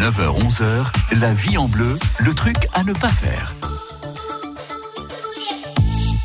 9h-11h, la vie en bleu, le truc à ne pas faire.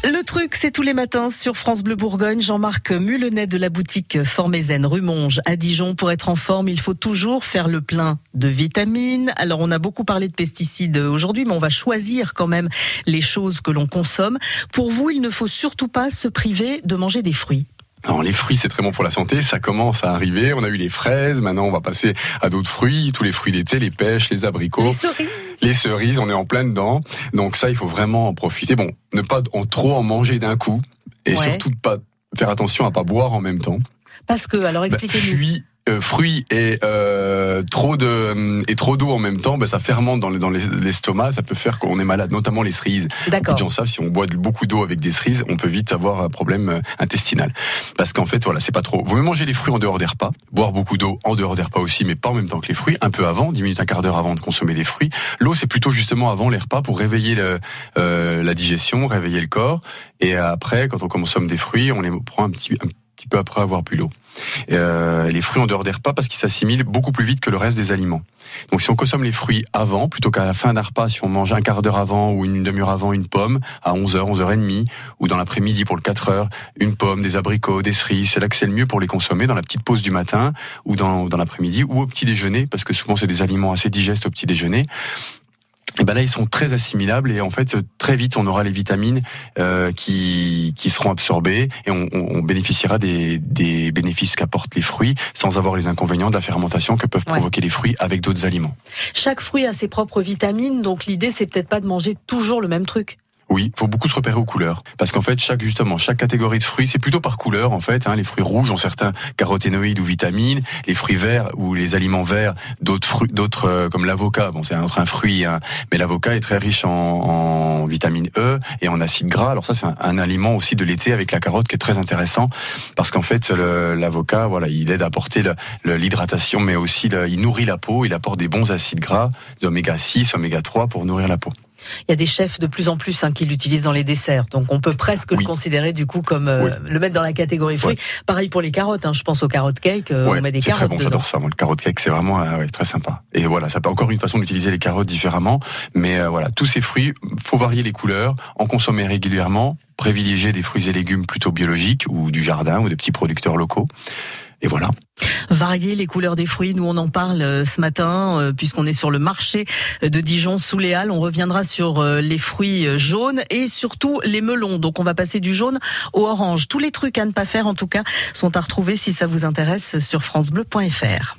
Le truc, c'est tous les matins sur France Bleu Bourgogne. Jean-Marc Mulenet de la boutique Formézen rue Monge à Dijon. Pour être en forme, il faut toujours faire le plein de vitamines. Alors, on a beaucoup parlé de pesticides aujourd'hui, mais on va choisir quand même les choses que l'on consomme. Pour vous, il ne faut surtout pas se priver de manger des fruits. Alors, les fruits, c'est très bon pour la santé. Ça commence à arriver. On a eu les fraises. Maintenant, on va passer à d'autres fruits. Tous les fruits d'été, les pêches, les abricots. Les cerises. Les cerises, on est en plein dedans. Donc ça, il faut vraiment en profiter. Bon, ne pas en trop en manger d'un coup. Et Ouais. surtout, pas faire attention à pas boire en même temps. Parce que, alors Bah, expliquez-nous. fruits, euh, fruits et euh, trop de et trop d'eau en même temps, bah, ça fermente dans dans les- l'estomac, ça peut faire qu'on est malade, notamment les cerises. D'accord. de gens savent si on boit beaucoup d'eau avec des cerises, on peut vite avoir un problème euh, intestinal. Parce qu'en fait, voilà, c'est pas trop. Vous mieux manger les fruits en dehors des repas, boire beaucoup d'eau en dehors des repas aussi, mais pas en même temps que les fruits, un peu avant, 10 minutes, un quart d'heure avant de consommer des fruits. L'eau, c'est plutôt justement avant les repas pour réveiller le, euh, la digestion, réveiller le corps. Et après, quand on consomme des fruits, on les prend un petit, un petit peu après avoir bu l'eau. Euh, les fruits en dehors des repas parce qu'ils s'assimilent beaucoup plus vite que le reste des aliments. Donc si on consomme les fruits avant, plutôt qu'à la fin d'un repas, si on mange un quart d'heure avant ou une demi-heure avant une pomme, à 11h, 11h30, ou dans l'après-midi pour le 4 heures, une pomme, des abricots, des cerises, c'est là que c'est le mieux pour les consommer dans la petite pause du matin ou dans, dans l'après-midi ou au petit déjeuner, parce que souvent c'est des aliments assez digestes au petit déjeuner. Et ben là, ils sont très assimilables et en fait, très vite, on aura les vitamines euh, qui, qui seront absorbées et on, on- on bénéficiera des, des bénéfices qu'apportent les fruits sans avoir les inconvénients de la fermentation que peuvent Ouais. provoquer les fruits avec d'autres aliments. Chaque fruit a ses propres vitamines, donc l'idée, c'est peut-être pas de manger toujours le même truc. Oui, faut beaucoup se repérer aux couleurs, parce qu'en fait, chaque justement, chaque catégorie de fruits, c'est plutôt par couleur en fait. Hein, les fruits rouges ont certains caroténoïdes ou vitamines, les fruits verts ou les aliments verts, d'autres fruits, d'autres euh, comme l'avocat. Bon, c'est un, un fruit, hein, mais l'avocat est très riche en, en vitamine E et en acides gras. Alors ça, c'est un, un aliment aussi de l'été avec la carotte qui est très intéressant, parce qu'en fait, l'avocat, voilà, il aide à apporter l'hydratation, mais aussi le- il nourrit la peau, il apporte des bons acides gras, des oméga 6, oméga 3 pour nourrir la peau. Il y a des chefs de plus en plus hein, qui l'utilisent dans les desserts, donc on peut presque Oui. le considérer du coup comme euh, Oui. le mettre dans la catégorie fruits. Pareil pour les carottes, hein, je pense aux carottes cake, euh, on met des c'est très carottes bon, j'adore ça. Moi, le carotte cake, c'est vraiment euh, ouais, très sympa. Et voilà, ça peut encore une façon d'utiliser les carottes différemment. Mais voilà, tous ces fruits, faut varier les couleurs, en consommer régulièrement, privilégier des fruits et légumes plutôt biologiques ou du jardin ou des petits producteurs locaux. Et voilà. Varier les couleurs des fruits, nous on en parle euh, ce matin euh, puisqu'on est sur le marché de Dijon sous les Halles. On reviendra sur euh, les fruits jaunes et surtout les melons. Donc on va passer du jaune au orange. Tous les trucs à ne pas faire en tout cas sont à retrouver si ça vous intéresse sur francebleu.fr.